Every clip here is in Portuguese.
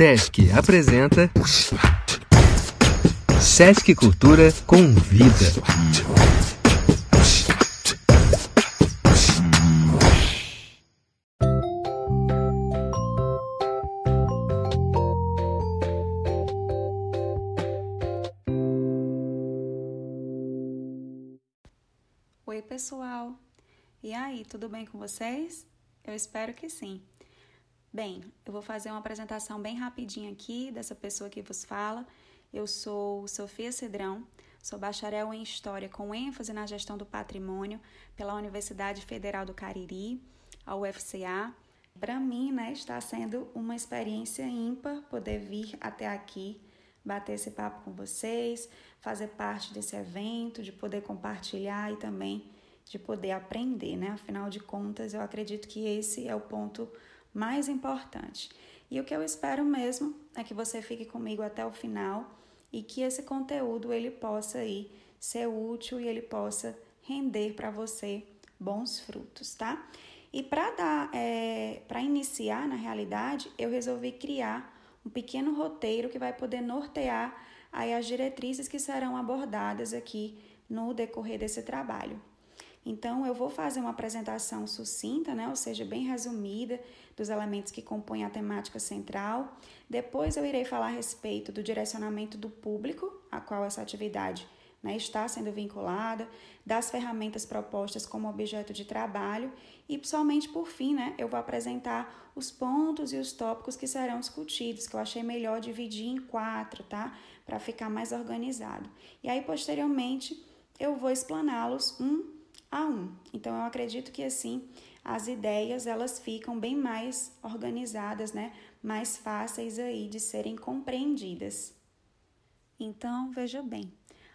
Sesc apresenta Sesc Cultura Convida. Oi, pessoal! E aí, tudo bem com vocês? Eu espero que sim. Bem, eu vou fazer uma apresentação bem rapidinha aqui dessa pessoa que vos fala. Eu sou Sofia Cedrão, sou bacharel em História com ênfase na gestão do patrimônio pela Universidade Federal do Cariri, a UFCA. Para mim, né, está sendo uma experiência ímpar poder vir até aqui, bater esse papo com vocês, fazer parte desse evento, de poder compartilhar e também de poder aprender, né? Afinal de contas, eu acredito que esse é o ponto mais importante. E o que eu espero mesmo é que você fique comigo até o final e que esse conteúdo ele possa aí ser útil e ele possa render para você bons frutos, tá? E para dar, é, para iniciar na realidade, eu resolvi criar um pequeno roteiro que vai poder nortear aí as diretrizes que serão abordadas aqui no decorrer desse trabalho. Então, eu vou fazer uma apresentação sucinta, né, ou seja, bem resumida, dos elementos que compõem a temática central. Depois, eu irei falar a respeito do direcionamento do público a qual essa atividade né, está sendo vinculada, das ferramentas propostas como objeto de trabalho e, somente por fim, né, eu vou apresentar os pontos e os tópicos que serão discutidos, que eu achei melhor dividir em quatro, tá? Para ficar mais organizado. E aí, posteriormente, eu vou explaná-los um a um. Então eu acredito que assim as ideias elas ficam bem mais organizadas, né? Mais fáceis aí de serem compreendidas. Então veja bem.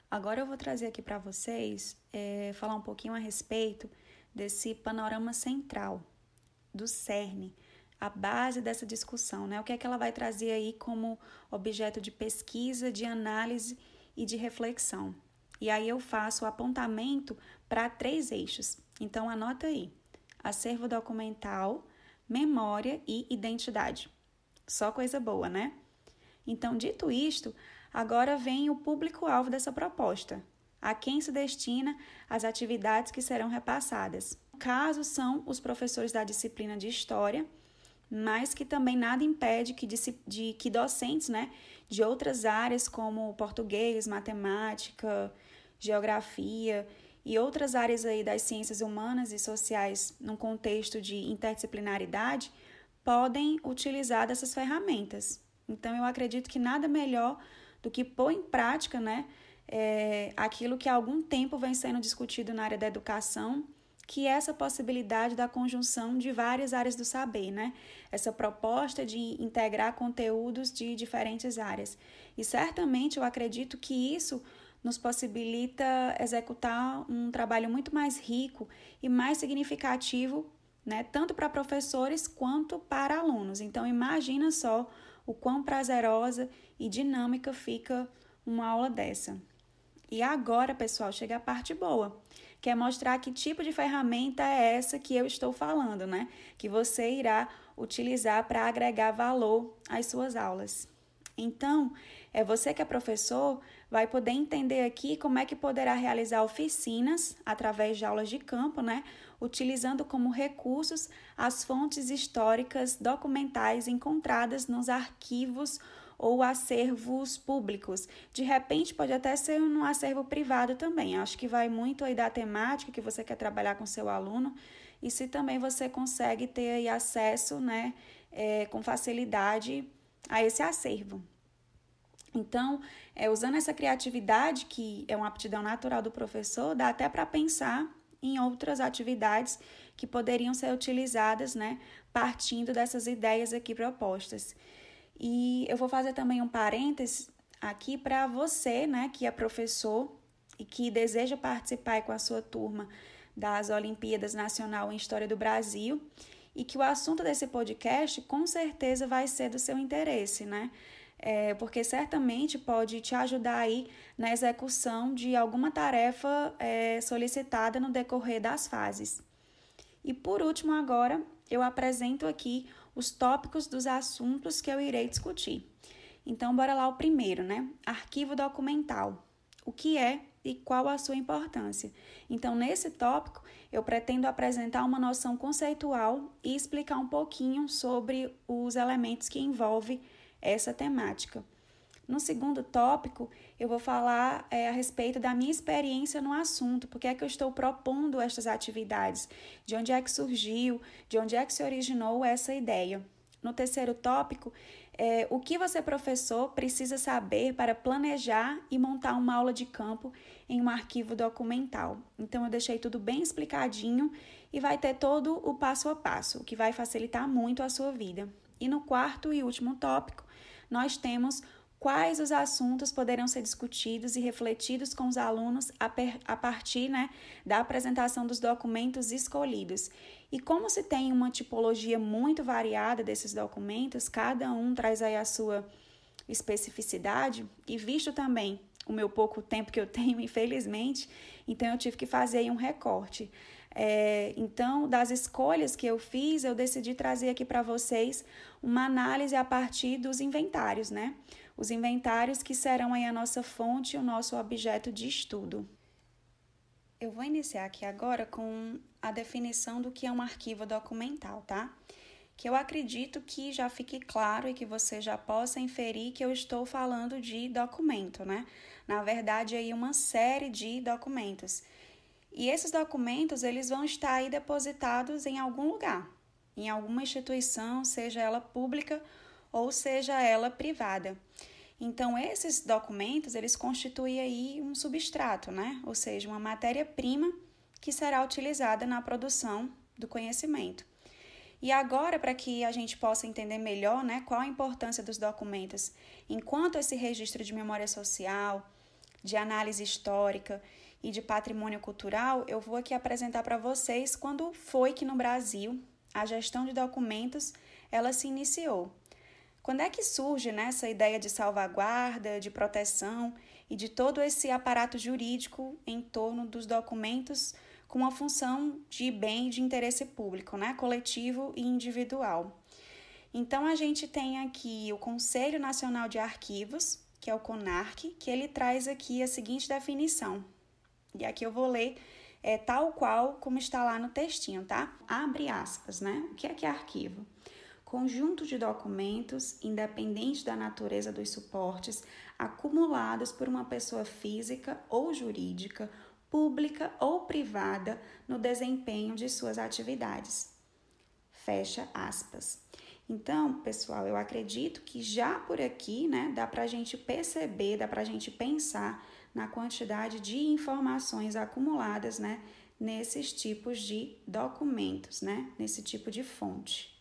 Agora eu vou trazer aqui para vocês é, falar um pouquinho a respeito desse panorama central do CERN, a base dessa discussão, né? O que é que ela vai trazer aí como objeto de pesquisa, de análise e de reflexão. E aí eu faço o apontamento para três eixos. Então anota aí: acervo documental, memória e identidade. Só coisa boa, né? Então, dito isto, agora vem o público-alvo dessa proposta. A quem se destina as atividades que serão repassadas. No caso, são os professores da disciplina de História, mas que também nada impede que, de, que docentes né, de outras áreas, como português, matemática, geografia e outras áreas aí das ciências humanas e sociais num contexto de interdisciplinaridade podem utilizar dessas ferramentas. Então, eu acredito que nada melhor do que pôr em prática né, é, aquilo que há algum tempo vem sendo discutido na área da educação, que é essa possibilidade da conjunção de várias áreas do saber, né? Essa proposta de integrar conteúdos de diferentes áreas. E certamente eu acredito que isso nos possibilita executar um trabalho muito mais rico e mais significativo, né, tanto para professores quanto para alunos. Então, imagina só o quão prazerosa e dinâmica fica uma aula dessa. E agora, pessoal, chega a parte boa, que mostrar que tipo de ferramenta é essa que eu estou falando, né? Que você irá utilizar para agregar valor às suas aulas. Então, é você que é professor vai poder entender aqui como é que poderá realizar oficinas através de aulas de campo, né? Utilizando como recursos as fontes históricas documentais encontradas nos arquivos ou acervos públicos. De repente, pode até ser um acervo privado também. Acho que vai muito aí da temática que você quer trabalhar com seu aluno e se também você consegue ter aí acesso, né, é, com facilidade a esse acervo. Então, é, usando essa criatividade, que é uma aptidão natural do professor, dá até para pensar em outras atividades que poderiam ser utilizadas, né, partindo dessas ideias aqui propostas. E eu vou fazer também um parênteses aqui para você, né, que é professor e que deseja participar com a sua turma das Olimpíadas Nacional em História do Brasil e que o assunto desse podcast com certeza vai ser do seu interesse, né? É, porque certamente pode te ajudar aí na execução de alguma tarefa é, solicitada no decorrer das fases. E por último, agora eu apresento aqui os tópicos dos assuntos que eu irei discutir. Então, bora lá o primeiro, né? Arquivo documental. O que é e qual a sua importância? Então, nesse tópico, eu pretendo apresentar uma noção conceitual e explicar um pouquinho sobre os elementos que envolvem essa temática. No segundo tópico, eu vou falar é, a respeito da minha experiência no assunto, porque é que eu estou propondo estas atividades, de onde é que surgiu, de onde é que se originou essa ideia. No terceiro tópico, é, o que você, professor, precisa saber para planejar e montar uma aula de campo em um arquivo documental. Então, eu deixei tudo bem explicadinho e vai ter todo o passo a passo, o que vai facilitar muito a sua vida. E no quarto e último tópico, nós temos quais os assuntos poderão ser discutidos e refletidos com os alunos a, partir né, da apresentação dos documentos escolhidos. E como se tem uma tipologia muito variada desses documentos, cada um traz aí a sua especificidade, e visto também o meu pouco tempo que eu tenho, infelizmente, então eu tive que fazer aí um recorte. É, então, das escolhas que eu fiz, eu decidi trazer aqui para vocês uma análise a partir dos inventários, né? Os inventários que serão aí a nossa fonte e o nosso objeto de estudo. Eu vou iniciar aqui agora com a definição do que é um arquivo documental, tá? Que eu acredito que já fique claro e que você já possa inferir que eu estou falando de documento, né? Na verdade, aí uma série de documentos e esses documentos, eles vão estar aí depositados em algum lugar, em alguma instituição, seja ela pública ou seja ela privada. Então, esses documentos, eles constituem aí um substrato, né? Ou seja, uma matéria-prima que será utilizada na produção do conhecimento. E agora, para que a gente possa entender melhor né, qual a importância dos documentos enquanto esse registro de memória social, de análise histórica e de patrimônio cultural, eu vou aqui apresentar para vocês quando foi que no Brasil a gestão de documentos ela se iniciou. Quando é que surge né, essa ideia de salvaguarda, de proteção e de todo esse aparato jurídico em torno dos documentos com uma função de bem de interesse público, né, coletivo e individual? Então a gente tem aqui o Conselho Nacional de Arquivos, que é o CONARC, que ele traz aqui a seguinte definição. E aqui eu vou ler é, tal qual como está lá no textinho, tá? Abre aspas, né? O que é que é arquivo? Conjunto de documentos, independente da natureza dos suportes, acumulados por uma pessoa física ou jurídica, pública ou privada, no desempenho de suas atividades. Fecha aspas. Então, pessoal, eu acredito que já por aqui, né, dá para a gente perceber, dá para a gente pensar na quantidade de informações acumuladas, né, nesses tipos de documentos, né, nesse tipo de fonte.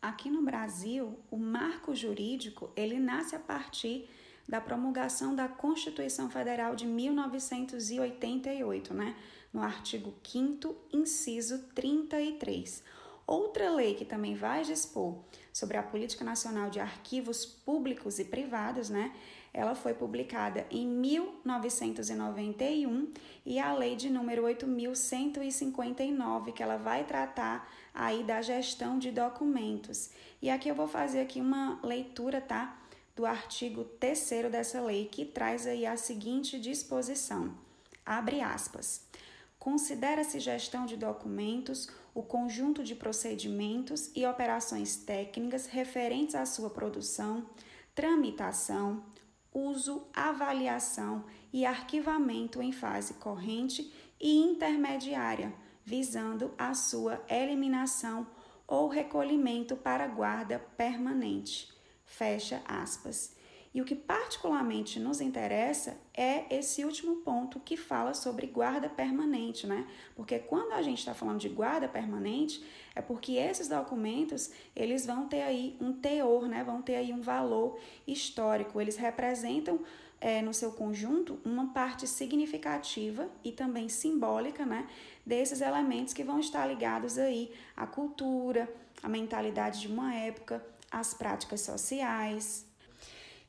Aqui no Brasil, o marco jurídico, ele nasce a partir da promulgação da Constituição Federal de 1988, né, no artigo 5º, inciso 33. Outra lei que também vai dispor sobre a política nacional de arquivos públicos e privados, né, ela foi publicada em 1991 e a lei de número 8159, que ela vai tratar aí da gestão de documentos. E aqui eu vou fazer aqui uma leitura, tá? Do artigo 3 dessa lei, que traz aí a seguinte disposição. Abre aspas. Considera-se gestão de documentos o conjunto de procedimentos e operações técnicas referentes à sua produção, tramitação, uso, avaliação e arquivamento em fase corrente e intermediária, visando a sua eliminação ou recolhimento para guarda permanente. Fecha aspas. E o que particularmente nos interessa é esse último ponto que fala sobre guarda permanente, né? Porque quando a gente está falando de guarda permanente, é porque esses documentos eles vão ter aí um teor, né? Vão ter aí um valor histórico. Eles representam é, no seu conjunto uma parte significativa e também simbólica, né? Desses elementos que vão estar ligados aí à cultura, à mentalidade de uma época, às práticas sociais,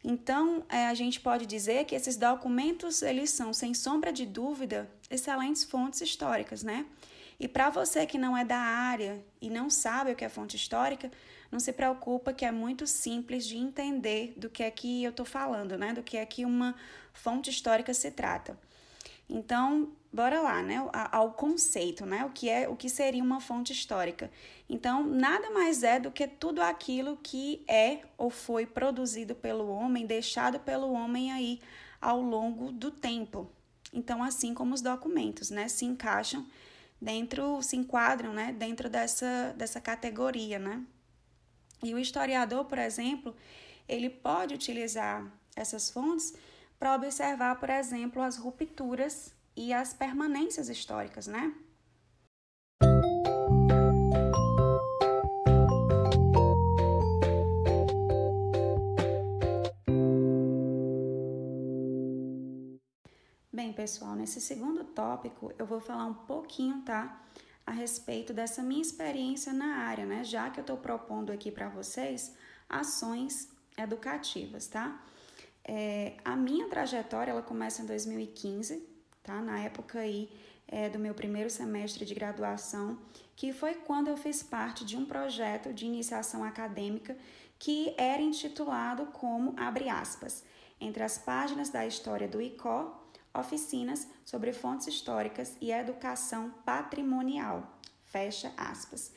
então, é, a gente pode dizer que esses documentos, eles são, sem sombra de dúvida, excelentes fontes históricas, né? E para você que não é da área e não sabe o que é fonte histórica, não se preocupa que é muito simples de entender do que é que eu estou falando, né? Do que é que uma fonte histórica se trata. Então, bora lá, né? Ao conceito, né? O que é, o que seria uma fonte histórica? Então, nada mais é do que tudo aquilo que é ou foi produzido pelo homem, deixado pelo homem aí ao longo do tempo. Então, assim como os documentos, né, se encaixam dentro, se enquadram, né, dentro dessa dessa categoria, né? E o historiador, por exemplo, ele pode utilizar essas fontes para observar, por exemplo, as rupturas e as permanências históricas, né? Bem, pessoal, nesse segundo tópico eu vou falar um pouquinho, tá? A respeito dessa minha experiência na área, né? Já que eu estou propondo aqui para vocês ações educativas, tá? É, a minha trajetória ela começa em 2015, tá? Na época aí é, do meu primeiro semestre de graduação, que foi quando eu fiz parte de um projeto de iniciação acadêmica que era intitulado como abre aspas entre as páginas da história do ICO, oficinas sobre fontes históricas e educação patrimonial. Fecha aspas.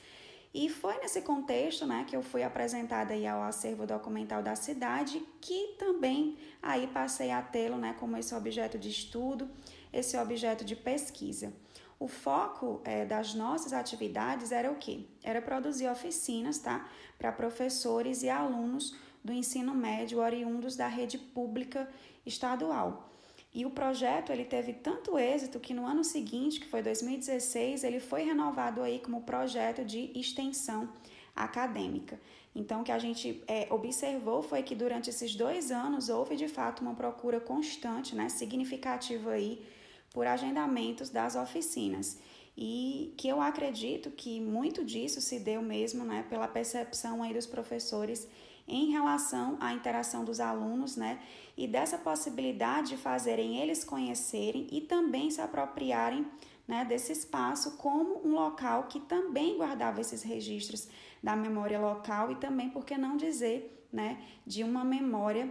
E foi nesse contexto né, que eu fui apresentada aí ao acervo documental da cidade, que também aí passei a tê-lo né, como esse objeto de estudo, esse objeto de pesquisa. O foco é, das nossas atividades era o quê? Era produzir oficinas tá, para professores e alunos do ensino médio oriundos da rede pública estadual. E o projeto ele teve tanto êxito que no ano seguinte, que foi 2016, ele foi renovado aí como projeto de extensão acadêmica. Então, o que a gente é, observou foi que durante esses dois anos houve de fato uma procura constante, né, significativa aí, por agendamentos das oficinas. E que eu acredito que muito disso se deu mesmo né, pela percepção aí dos professores em relação à interação dos alunos, né? E dessa possibilidade de fazerem eles conhecerem e também se apropriarem né, desse espaço como um local que também guardava esses registros da memória local e também, por que não dizer, né, de uma memória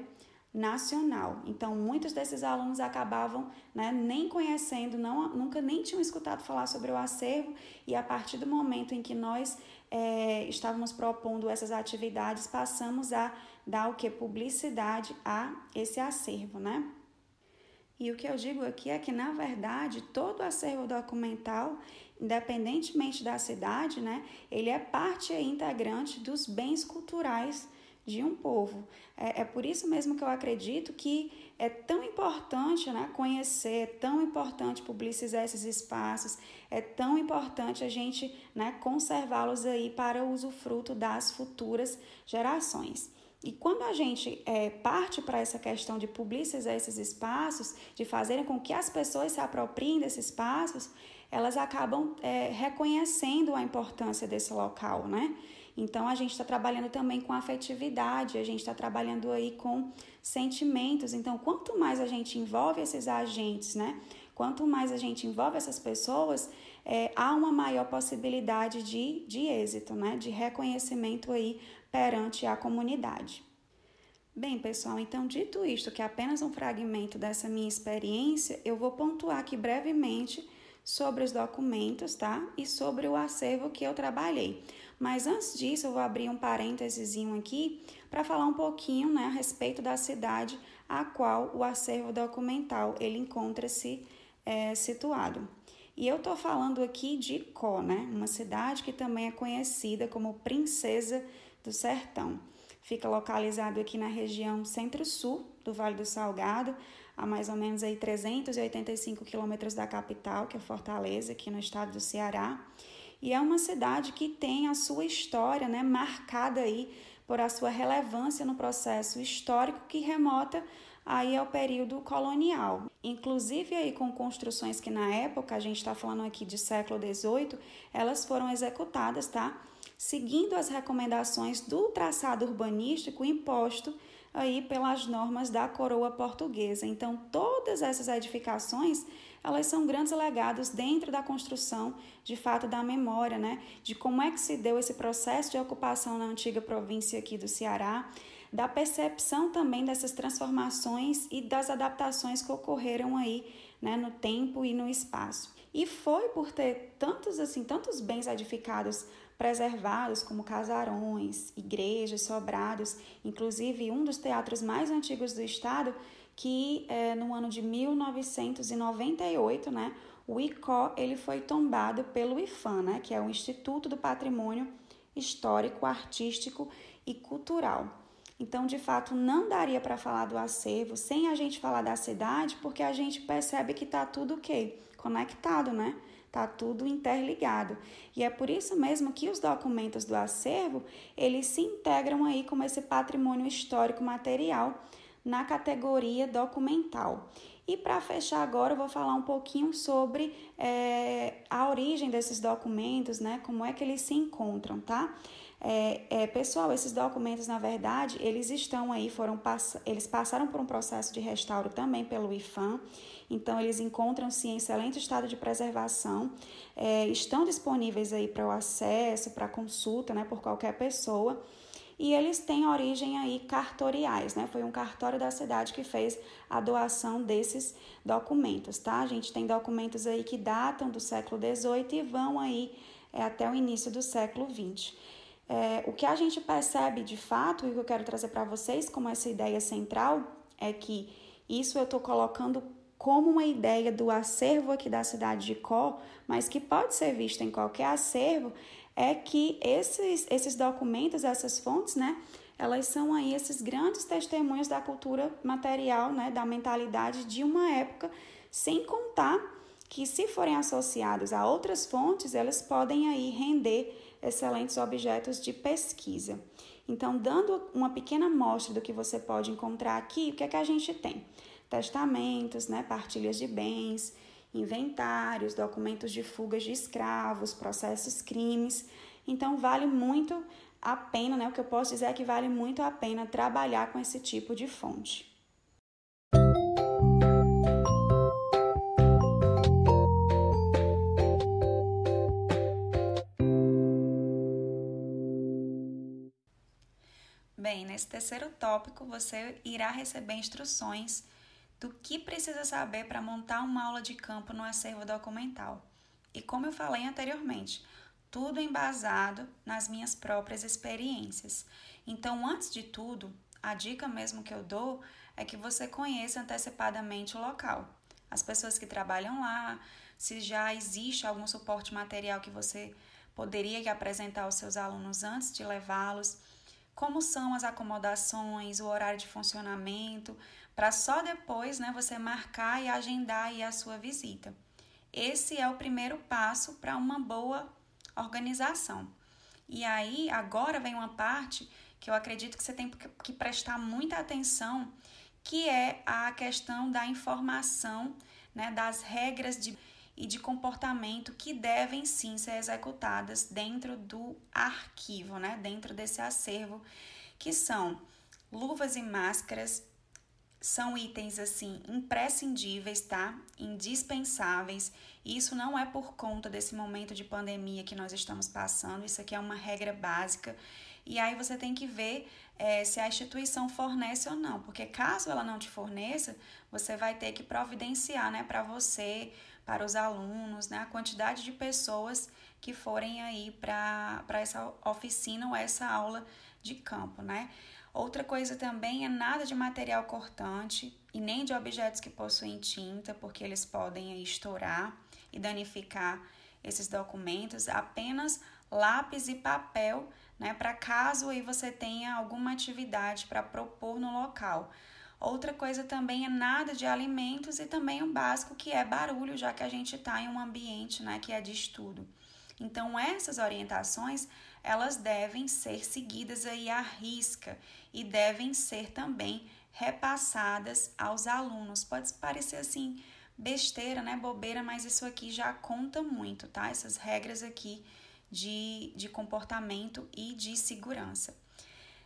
nacional. Então, muitos desses alunos acabavam né, nem conhecendo, não, nunca nem tinham escutado falar sobre o acervo, e a partir do momento em que nós é, estávamos propondo essas atividades, passamos a dar o que? Publicidade a esse acervo, né? E o que eu digo aqui é que, na verdade, todo acervo documental, independentemente da cidade, né, ele é parte integrante dos bens culturais de um povo. É, é por isso mesmo que eu acredito que é tão importante né, conhecer, é tão importante publicizar esses espaços, é tão importante a gente né, conservá-los aí para o usufruto das futuras gerações. E quando a gente é, parte para essa questão de publicizar esses espaços, de fazerem com que as pessoas se apropriem desses espaços, elas acabam é, reconhecendo a importância desse local, né? Então a gente está trabalhando também com afetividade, a gente está trabalhando aí com sentimentos. Então, quanto mais a gente envolve esses agentes, né? Quanto mais a gente envolve essas pessoas, é, há uma maior possibilidade de, de êxito, né? De reconhecimento aí perante a comunidade. Bem, pessoal, então dito isto, que é apenas um fragmento dessa minha experiência, eu vou pontuar aqui brevemente sobre os documentos, tá? E sobre o acervo que eu trabalhei. Mas antes disso, eu vou abrir um parênteses aqui para falar um pouquinho né, a respeito da cidade a qual o acervo documental ele encontra-se é, situado. E eu estou falando aqui de Có, né, uma cidade que também é conhecida como Princesa do Sertão. Fica localizado aqui na região centro-sul do Vale do Salgado, a mais ou menos aí 385 quilômetros da capital, que é Fortaleza, aqui no estado do Ceará. E é uma cidade que tem a sua história né, marcada aí por a sua relevância no processo histórico que remota aí ao período colonial. Inclusive aí com construções que na época, a gente está falando aqui de século XVIII, elas foram executadas, tá? Seguindo as recomendações do traçado urbanístico imposto aí pelas normas da coroa portuguesa. Então, todas essas edificações, elas são grandes legados dentro da construção, de fato, da memória, né? De como é que se deu esse processo de ocupação na antiga província aqui do Ceará, da percepção também dessas transformações e das adaptações que ocorreram aí, né, no tempo e no espaço. E foi por ter tantos assim, tantos bens edificados preservados, como casarões, igrejas, sobrados, inclusive um dos teatros mais antigos do estado, que é, no ano de 1998, né, o ICO ele foi tombado pelo IFAM, né, que é o Instituto do Patrimônio Histórico, Artístico e Cultural. Então, de fato, não daria para falar do acervo sem a gente falar da cidade, porque a gente percebe que está tudo o quê? Conectado, né? Tá tudo interligado. E é por isso mesmo que os documentos do acervo, eles se integram aí como esse patrimônio histórico material na categoria documental. E para fechar agora, eu vou falar um pouquinho sobre é, a origem desses documentos, né? Como é que eles se encontram, tá? É, é, pessoal, esses documentos, na verdade, eles estão aí, foram pass eles passaram por um processo de restauro também pelo IFAM, então eles encontram-se em excelente estado de preservação, é, estão disponíveis aí para o acesso, para consulta, né, por qualquer pessoa, e eles têm origem aí cartoriais, né? Foi um cartório da cidade que fez a doação desses documentos, tá? A gente tem documentos aí que datam do século XVIII e vão aí é, até o início do século XX. É, o que a gente percebe de fato, e o que eu quero trazer para vocês como essa ideia central, é que isso eu estou colocando como uma ideia do acervo aqui da cidade de Có, mas que pode ser visto em qualquer acervo, é que esses, esses documentos, essas fontes, né, elas são aí esses grandes testemunhos da cultura material, né, da mentalidade de uma época, sem contar que se forem associados a outras fontes, elas podem aí render excelentes objetos de pesquisa. Então, dando uma pequena amostra do que você pode encontrar aqui, o que é que a gente tem? Testamentos, né, partilhas de bens, inventários, documentos de fugas de escravos, processos, crimes. Então, vale muito a pena, né? O que eu posso dizer é que vale muito a pena trabalhar com esse tipo de fonte. Bem, nesse terceiro tópico você irá receber instruções do que precisa saber para montar uma aula de campo no acervo documental. E como eu falei anteriormente, tudo embasado nas minhas próprias experiências. Então, antes de tudo, a dica mesmo que eu dou é que você conheça antecipadamente o local. As pessoas que trabalham lá, se já existe algum suporte material que você poderia apresentar aos seus alunos antes de levá-los como são as acomodações, o horário de funcionamento, para só depois né, você marcar e agendar aí a sua visita. Esse é o primeiro passo para uma boa organização. E aí, agora vem uma parte que eu acredito que você tem que prestar muita atenção, que é a questão da informação, né, das regras de e de comportamento que devem sim ser executadas dentro do arquivo, né? dentro desse acervo, que são luvas e máscaras, são itens assim imprescindíveis, tá? Indispensáveis. Isso não é por conta desse momento de pandemia que nós estamos passando, isso aqui é uma regra básica. E aí você tem que ver é, se a instituição fornece ou não, porque caso ela não te forneça, você vai ter que providenciar, né, para você para os alunos, né, a quantidade de pessoas que forem aí para essa oficina ou essa aula de campo, né? Outra coisa também é nada de material cortante e nem de objetos que possuem tinta, porque eles podem estourar e danificar esses documentos, apenas lápis e papel, né, para caso aí você tenha alguma atividade para propor no local. Outra coisa também é nada de alimentos e também o básico que é barulho, já que a gente está em um ambiente né, que é de estudo. Então, essas orientações, elas devem ser seguidas aí à risca e devem ser também repassadas aos alunos. Pode parecer assim besteira, né, bobeira, mas isso aqui já conta muito, tá? Essas regras aqui de, de comportamento e de segurança.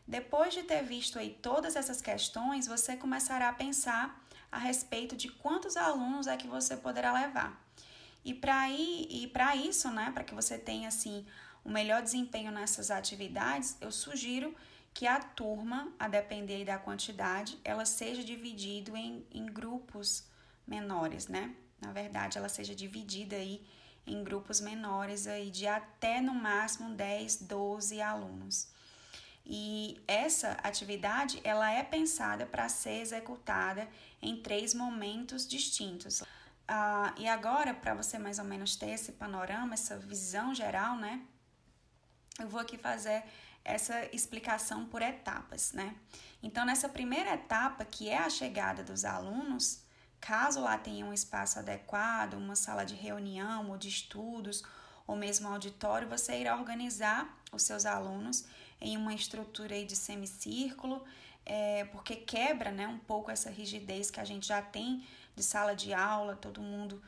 Depois de ter visto aí todas essas questões, você começará a pensar a respeito de quantos alunos é que você poderá levar. E para e para isso, né, para que você tenha assim o melhor desempenho nessas atividades, eu sugiro que a turma, a depender da quantidade, ela seja dividida em, em grupos menores, né? Na verdade, ela seja dividida aí em grupos menores aí de até no máximo 10, 12 alunos. E essa atividade ela é pensada para ser executada em três momentos distintos. Ah, e agora, para você mais ou menos ter esse panorama, essa visão geral, né? Eu vou aqui fazer essa explicação por etapas, né? Então, nessa primeira etapa, que é a chegada dos alunos, caso lá tenha um espaço adequado, uma sala de reunião ou de estudos, ou mesmo auditório, você irá organizar os seus alunos em uma estrutura aí de semicírculo, é, porque quebra né, um pouco essa rigidez que a gente já tem de sala de aula, todo mundo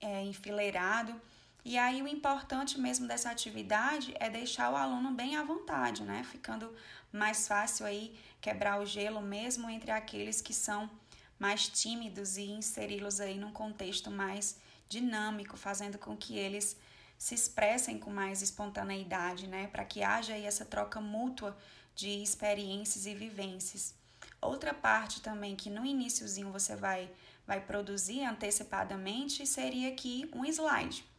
é, enfileirado. E aí o importante mesmo dessa atividade é deixar o aluno bem à vontade, né? Ficando mais fácil aí quebrar o gelo mesmo entre aqueles que são mais tímidos e inseri-los aí num contexto mais dinâmico, fazendo com que eles se expressem com mais espontaneidade, né? Para que haja aí essa troca mútua de experiências e vivências. Outra parte também que no iníciozinho você vai vai produzir antecipadamente seria aqui um slide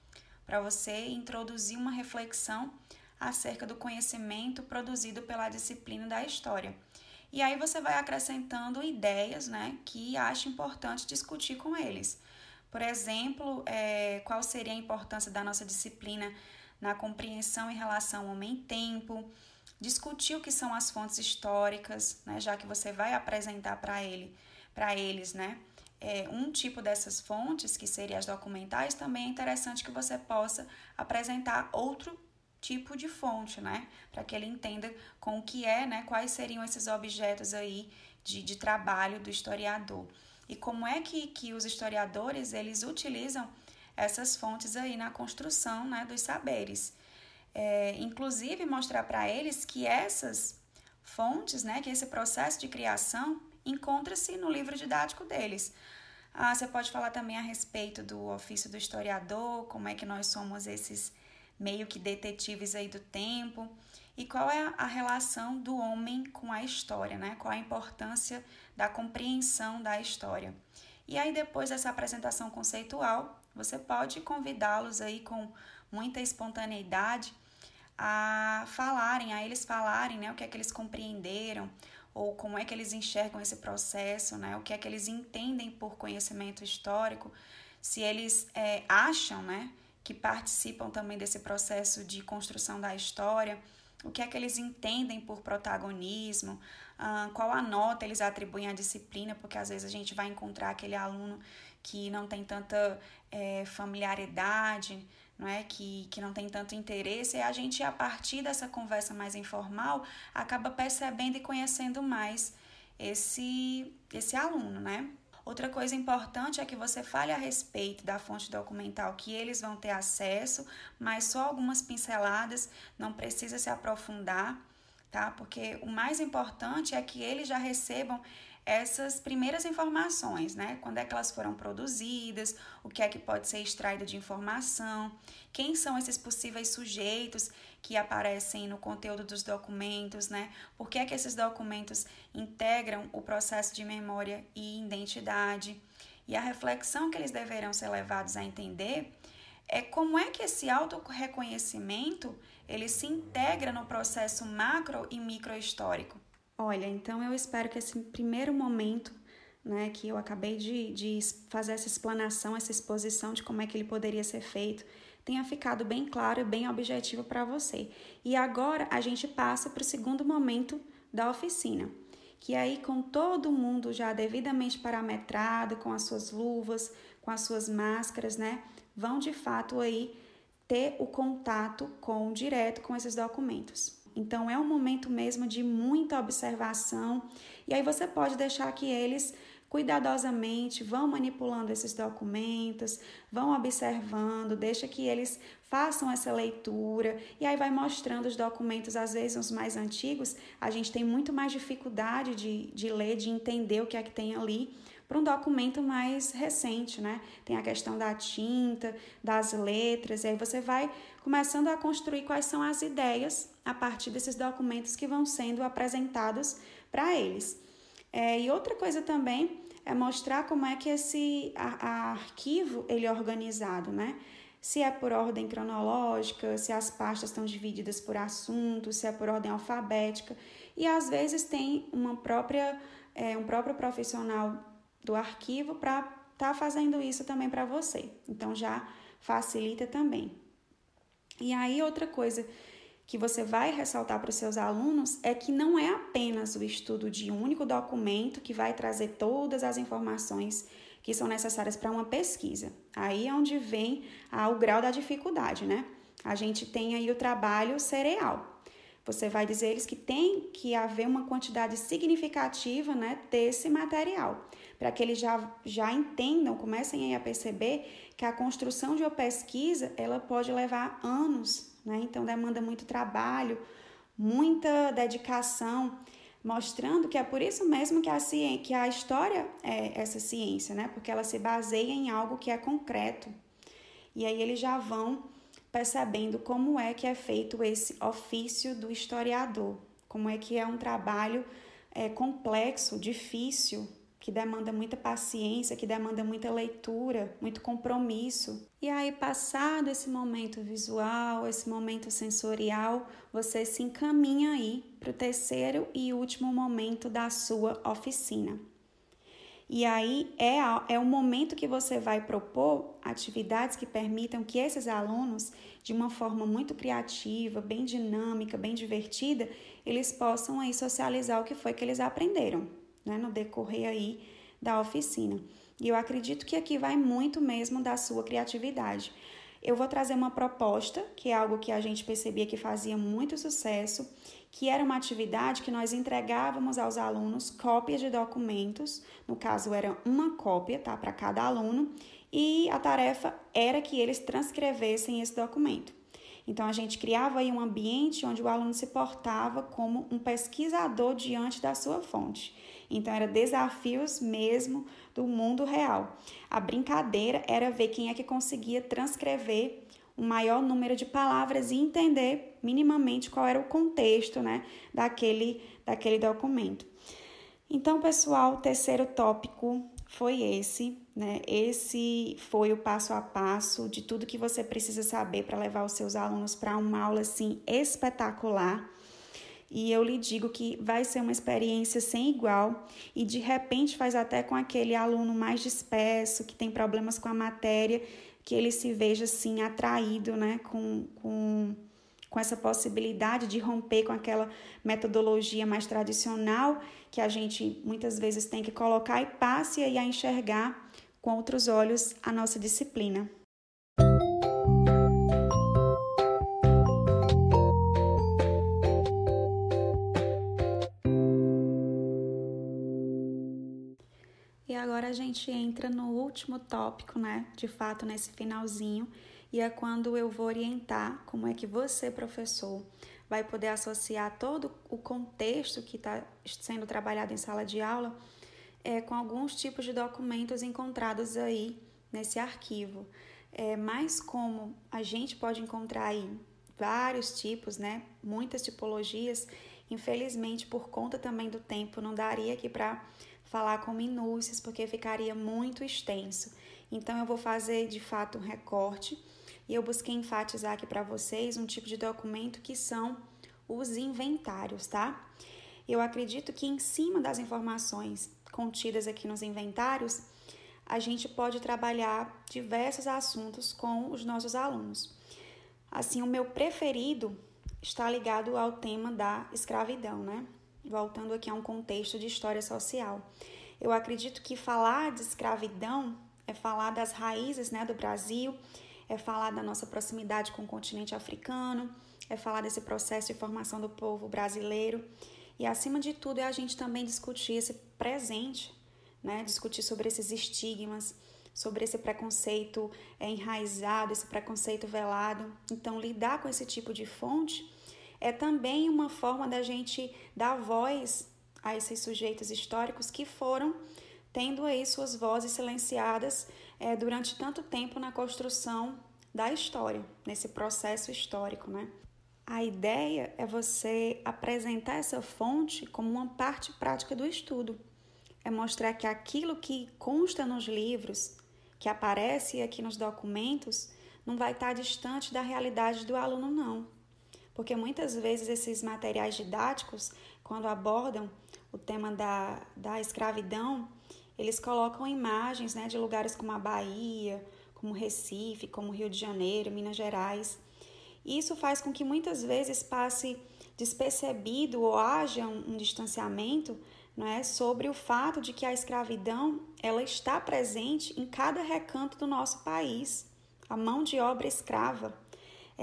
para você introduzir uma reflexão acerca do conhecimento produzido pela disciplina da história. E aí você vai acrescentando ideias, né, que acha importante discutir com eles. Por exemplo, é, qual seria a importância da nossa disciplina na compreensão em relação ao homem-tempo, discutir o que são as fontes históricas, né, já que você vai apresentar para ele, para eles, né, é, um tipo dessas fontes, que seria as documentais, também é interessante que você possa apresentar outro tipo de fonte, né, para que ele entenda com o que é, né, quais seriam esses objetos aí de, de trabalho do historiador. E como é que, que os historiadores eles utilizam essas fontes aí na construção né, dos saberes. É, inclusive mostrar para eles que essas fontes, né, que esse processo de criação encontra-se no livro didático deles. Ah, você pode falar também a respeito do ofício do historiador, como é que nós somos esses meio que detetives aí do tempo e qual é a relação do homem com a história, né? Qual a importância da compreensão da história. E aí depois dessa apresentação conceitual, você pode convidá-los aí com muita espontaneidade a falarem, a eles falarem, né, o que é que eles compreenderam ou como é que eles enxergam esse processo, né, o que é que eles entendem por conhecimento histórico, se eles é, acham, né, que participam também desse processo de construção da história o que é que eles entendem por protagonismo, uh, qual a nota eles atribuem à disciplina, porque às vezes a gente vai encontrar aquele aluno que não tem tanta é, familiaridade, não é? Que, que não tem tanto interesse, e a gente, a partir dessa conversa mais informal, acaba percebendo e conhecendo mais esse, esse aluno, né? Outra coisa importante é que você fale a respeito da fonte documental que eles vão ter acesso, mas só algumas pinceladas, não precisa se aprofundar, tá? Porque o mais importante é que eles já recebam essas primeiras informações, né? Quando é que elas foram produzidas, o que é que pode ser extraído de informação, quem são esses possíveis sujeitos que aparecem no conteúdo dos documentos, né? Por que é que esses documentos integram o processo de memória e identidade? E a reflexão que eles deverão ser levados a entender é como é que esse auto-reconhecimento ele se integra no processo macro e micro histórico. Olha, então eu espero que esse primeiro momento, né, que eu acabei de, de fazer essa explanação, essa exposição de como é que ele poderia ser feito, tenha ficado bem claro e bem objetivo para você. E agora a gente passa para o segundo momento da oficina, que aí com todo mundo já devidamente parametrado, com as suas luvas, com as suas máscaras, né, vão de fato aí ter o contato com direto com esses documentos. Então é um momento mesmo de muita observação. E aí você pode deixar que eles cuidadosamente vão manipulando esses documentos, vão observando, deixa que eles façam essa leitura. E aí vai mostrando os documentos, às vezes os mais antigos, a gente tem muito mais dificuldade de, de ler, de entender o que é que tem ali, para um documento mais recente, né? Tem a questão da tinta, das letras, e aí você vai começando a construir quais são as ideias a partir desses documentos que vão sendo apresentados para eles. É, e outra coisa também é mostrar como é que esse a, a arquivo ele é organizado, né? Se é por ordem cronológica, se as pastas estão divididas por assunto, se é por ordem alfabética. E às vezes tem uma própria, é, um próprio profissional do arquivo para estar tá fazendo isso também para você. Então já facilita também. E aí outra coisa que você vai ressaltar para os seus alunos é que não é apenas o estudo de um único documento que vai trazer todas as informações que são necessárias para uma pesquisa. Aí é onde vem ah, o grau da dificuldade, né? A gente tem aí o trabalho cereal. Você vai dizer eles que tem que haver uma quantidade significativa né, desse material, para que eles já, já entendam, comecem a perceber que a construção de uma pesquisa ela pode levar anos, né? Então demanda muito trabalho, muita dedicação mostrando que é por isso mesmo que a, ciência, que a história é essa ciência, né? Porque ela se baseia em algo que é concreto. E aí eles já vão percebendo como é que é feito esse ofício do historiador, como é que é um trabalho é, complexo, difícil, que demanda muita paciência, que demanda muita leitura, muito compromisso. E aí, passado esse momento visual, esse momento sensorial, você se encaminha aí para o terceiro e último momento da sua oficina. E aí é, é o momento que você vai propor atividades que permitam que esses alunos, de uma forma muito criativa, bem dinâmica, bem divertida, eles possam aí socializar o que foi que eles aprenderam né, no decorrer aí da oficina. E eu acredito que aqui vai muito mesmo da sua criatividade. Eu vou trazer uma proposta, que é algo que a gente percebia que fazia muito sucesso, que era uma atividade que nós entregávamos aos alunos cópias de documentos, no caso era uma cópia, tá, para cada aluno, e a tarefa era que eles transcrevessem esse documento. Então a gente criava aí um ambiente onde o aluno se portava como um pesquisador diante da sua fonte. Então, era desafios mesmo do mundo real. A brincadeira era ver quem é que conseguia transcrever um maior número de palavras e entender minimamente qual era o contexto né, daquele, daquele documento. Então, pessoal, o terceiro tópico foi esse, né? Esse foi o passo a passo de tudo que você precisa saber para levar os seus alunos para uma aula assim espetacular e eu lhe digo que vai ser uma experiência sem igual e de repente faz até com aquele aluno mais disperso, que tem problemas com a matéria, que ele se veja assim atraído, né, com, com, com essa possibilidade de romper com aquela metodologia mais tradicional que a gente muitas vezes tem que colocar e passe a enxergar com outros olhos a nossa disciplina. A gente entra no último tópico, né? De fato, nesse finalzinho, e é quando eu vou orientar como é que você, professor, vai poder associar todo o contexto que está sendo trabalhado em sala de aula é, com alguns tipos de documentos encontrados aí nesse arquivo. É, mas como a gente pode encontrar aí vários tipos, né? Muitas tipologias, infelizmente, por conta também do tempo, não daria aqui para falar com minúcias, porque ficaria muito extenso. Então, eu vou fazer de fato um recorte e eu busquei enfatizar aqui para vocês um tipo de documento que são os inventários, tá? Eu acredito que em cima das informações contidas aqui nos inventários, a gente pode trabalhar diversos assuntos com os nossos alunos. Assim, o meu preferido está ligado ao tema da escravidão, né? Voltando aqui a um contexto de história social. Eu acredito que falar de escravidão é falar das raízes né, do Brasil, é falar da nossa proximidade com o continente africano, é falar desse processo de formação do povo brasileiro e, acima de tudo, é a gente também discutir esse presente, né, discutir sobre esses estigmas, sobre esse preconceito enraizado, esse preconceito velado. Então, lidar com esse tipo de fonte é também uma forma da gente dar voz a esses sujeitos históricos que foram tendo aí suas vozes silenciadas é, durante tanto tempo na construção da história, nesse processo histórico, né? A ideia é você apresentar essa fonte como uma parte prática do estudo. É mostrar que aquilo que consta nos livros, que aparece aqui nos documentos, não vai estar distante da realidade do aluno, não. Porque muitas vezes esses materiais didáticos, quando abordam o tema da, da escravidão, eles colocam imagens né, de lugares como a Bahia, como Recife, como Rio de Janeiro, Minas Gerais. E isso faz com que muitas vezes passe despercebido ou haja um, um distanciamento não é, sobre o fato de que a escravidão ela está presente em cada recanto do nosso país, a mão de obra escrava.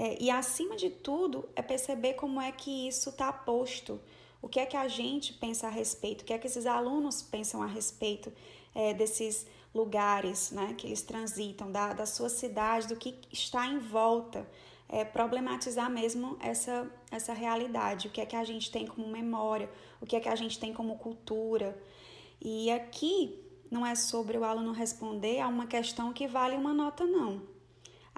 É, e acima de tudo é perceber como é que isso está posto o que é que a gente pensa a respeito? O que é que esses alunos pensam a respeito é, desses lugares né, que eles transitam, da, da sua cidade, do que está em volta? É, problematizar mesmo essa, essa realidade, o que é que a gente tem como memória, o que é que a gente tem como cultura. E aqui não é sobre o aluno responder a uma questão que vale uma nota, não.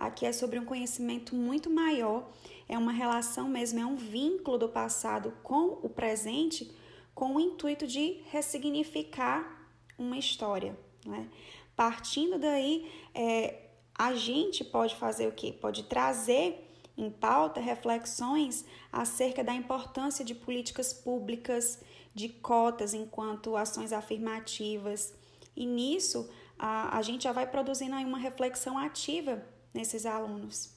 Aqui é sobre um conhecimento muito maior é uma relação mesmo, é um vínculo do passado com o presente, com o intuito de ressignificar uma história. Né? Partindo daí, é, a gente pode fazer o quê? Pode trazer em pauta reflexões acerca da importância de políticas públicas, de cotas enquanto ações afirmativas. E nisso, a, a gente já vai produzindo aí uma reflexão ativa nesses alunos.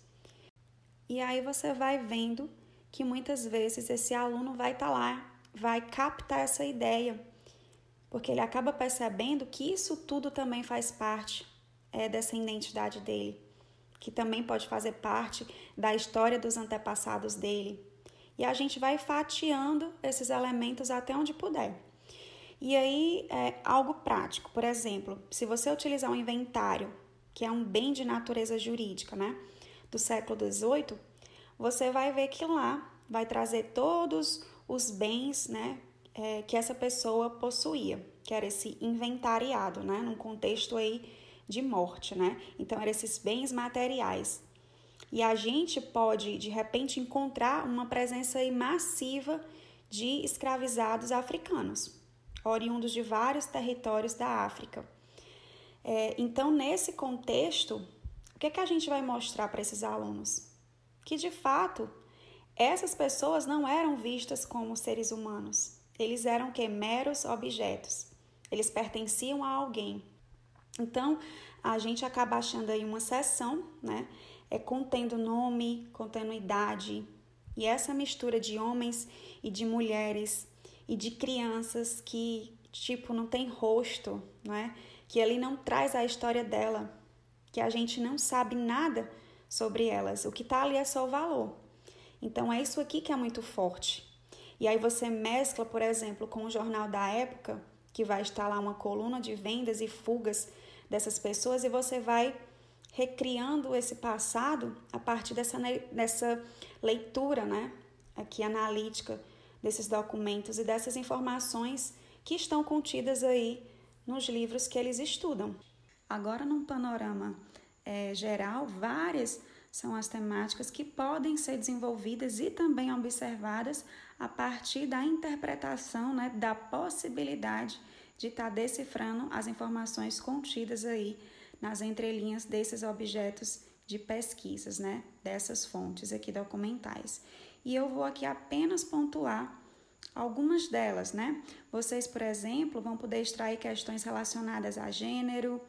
E aí você vai vendo que muitas vezes esse aluno vai estar tá lá, vai captar essa ideia, porque ele acaba percebendo que isso tudo também faz parte é, dessa identidade dele, que também pode fazer parte da história dos antepassados dele. E a gente vai fatiando esses elementos até onde puder. E aí, é algo prático, por exemplo, se você utilizar um inventário, que é um bem de natureza jurídica, né? do século XVIII, você vai ver que lá vai trazer todos os bens né, é, que essa pessoa possuía, que era esse inventariado, né, num contexto aí de morte, né? Então, eram esses bens materiais. E a gente pode, de repente, encontrar uma presença aí massiva de escravizados africanos, oriundos de vários territórios da África. É, então, nesse contexto, o que, é que a gente vai mostrar para esses alunos? Que de fato essas pessoas não eram vistas como seres humanos. Eles eram que meros objetos. Eles pertenciam a alguém. Então, a gente acaba achando aí uma sessão, né? É contendo nome, contendo idade. E essa mistura de homens e de mulheres e de crianças que, tipo, não tem rosto, né? Que ali não traz a história dela, que a gente não sabe nada sobre elas. O que está ali é só o valor. Então é isso aqui que é muito forte. E aí você mescla, por exemplo, com o jornal da época, que vai estar lá uma coluna de vendas e fugas dessas pessoas, e você vai recriando esse passado a partir dessa, dessa leitura, né? Aqui analítica desses documentos e dessas informações que estão contidas aí nos livros que eles estudam. Agora, num panorama é, geral, várias são as temáticas que podem ser desenvolvidas e também observadas a partir da interpretação né, da possibilidade de estar tá decifrando as informações contidas aí nas entrelinhas desses objetos de pesquisas, né, dessas fontes aqui documentais. E eu vou aqui apenas pontuar algumas delas, né? Vocês, por exemplo, vão poder extrair questões relacionadas a gênero,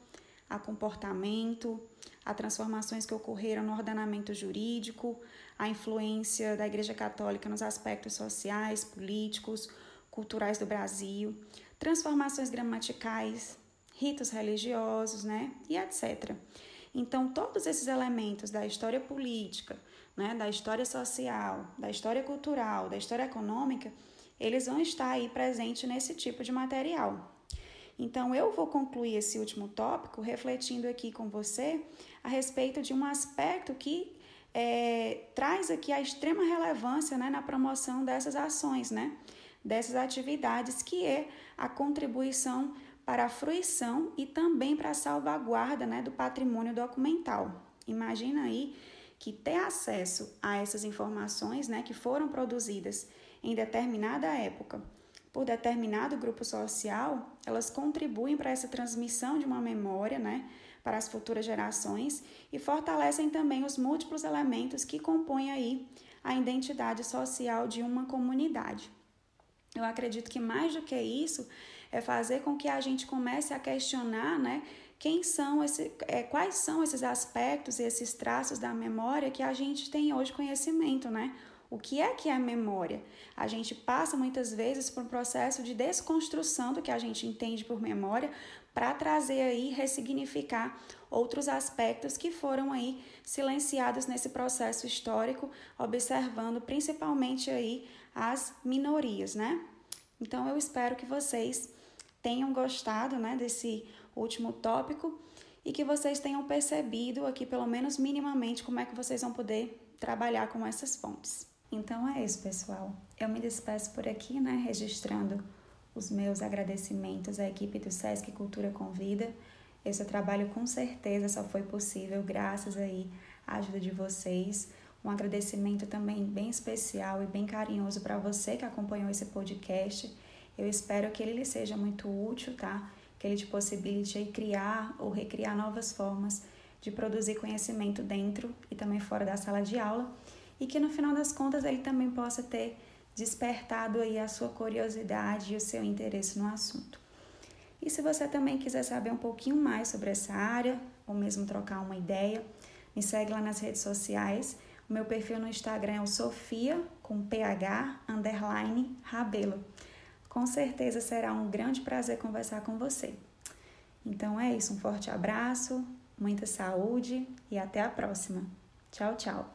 a comportamento, a transformações que ocorreram no ordenamento jurídico, a influência da Igreja Católica nos aspectos sociais, políticos, culturais do Brasil, transformações gramaticais, ritos religiosos, né, e etc. Então, todos esses elementos da história política, né, da história social, da história cultural, da história econômica, eles vão estar aí presentes nesse tipo de material. Então, eu vou concluir esse último tópico refletindo aqui com você a respeito de um aspecto que é, traz aqui a extrema relevância né, na promoção dessas ações, né, dessas atividades, que é a contribuição para a fruição e também para a salvaguarda né, do patrimônio documental. Imagina aí que ter acesso a essas informações né, que foram produzidas em determinada época por determinado grupo social, elas contribuem para essa transmissão de uma memória né, para as futuras gerações e fortalecem também os múltiplos elementos que compõem aí a identidade social de uma comunidade. Eu acredito que mais do que isso é fazer com que a gente comece a questionar, né, quem são esse, é, quais são esses aspectos e esses traços da memória que a gente tem hoje conhecimento, né? O que é que é memória? A gente passa muitas vezes por um processo de desconstrução do que a gente entende por memória para trazer aí, ressignificar outros aspectos que foram aí silenciados nesse processo histórico, observando principalmente aí as minorias, né? Então eu espero que vocês tenham gostado, né, desse último tópico e que vocês tenham percebido aqui pelo menos minimamente como é que vocês vão poder trabalhar com essas fontes. Então é isso, pessoal. Eu me despeço por aqui, né, registrando os meus agradecimentos à equipe do SESC Cultura Convida. Esse trabalho com certeza só foi possível graças aí à ajuda de vocês. Um agradecimento também bem especial e bem carinhoso para você que acompanhou esse podcast. Eu espero que ele lhe seja muito útil, tá? Que ele te possibilite criar ou recriar novas formas de produzir conhecimento dentro e também fora da sala de aula e que no final das contas ele também possa ter despertado aí a sua curiosidade e o seu interesse no assunto. E se você também quiser saber um pouquinho mais sobre essa área, ou mesmo trocar uma ideia, me segue lá nas redes sociais. O meu perfil no Instagram é o Sofia com PH underline Rabelo. Com certeza será um grande prazer conversar com você. Então é isso, um forte abraço, muita saúde e até a próxima. Tchau, tchau.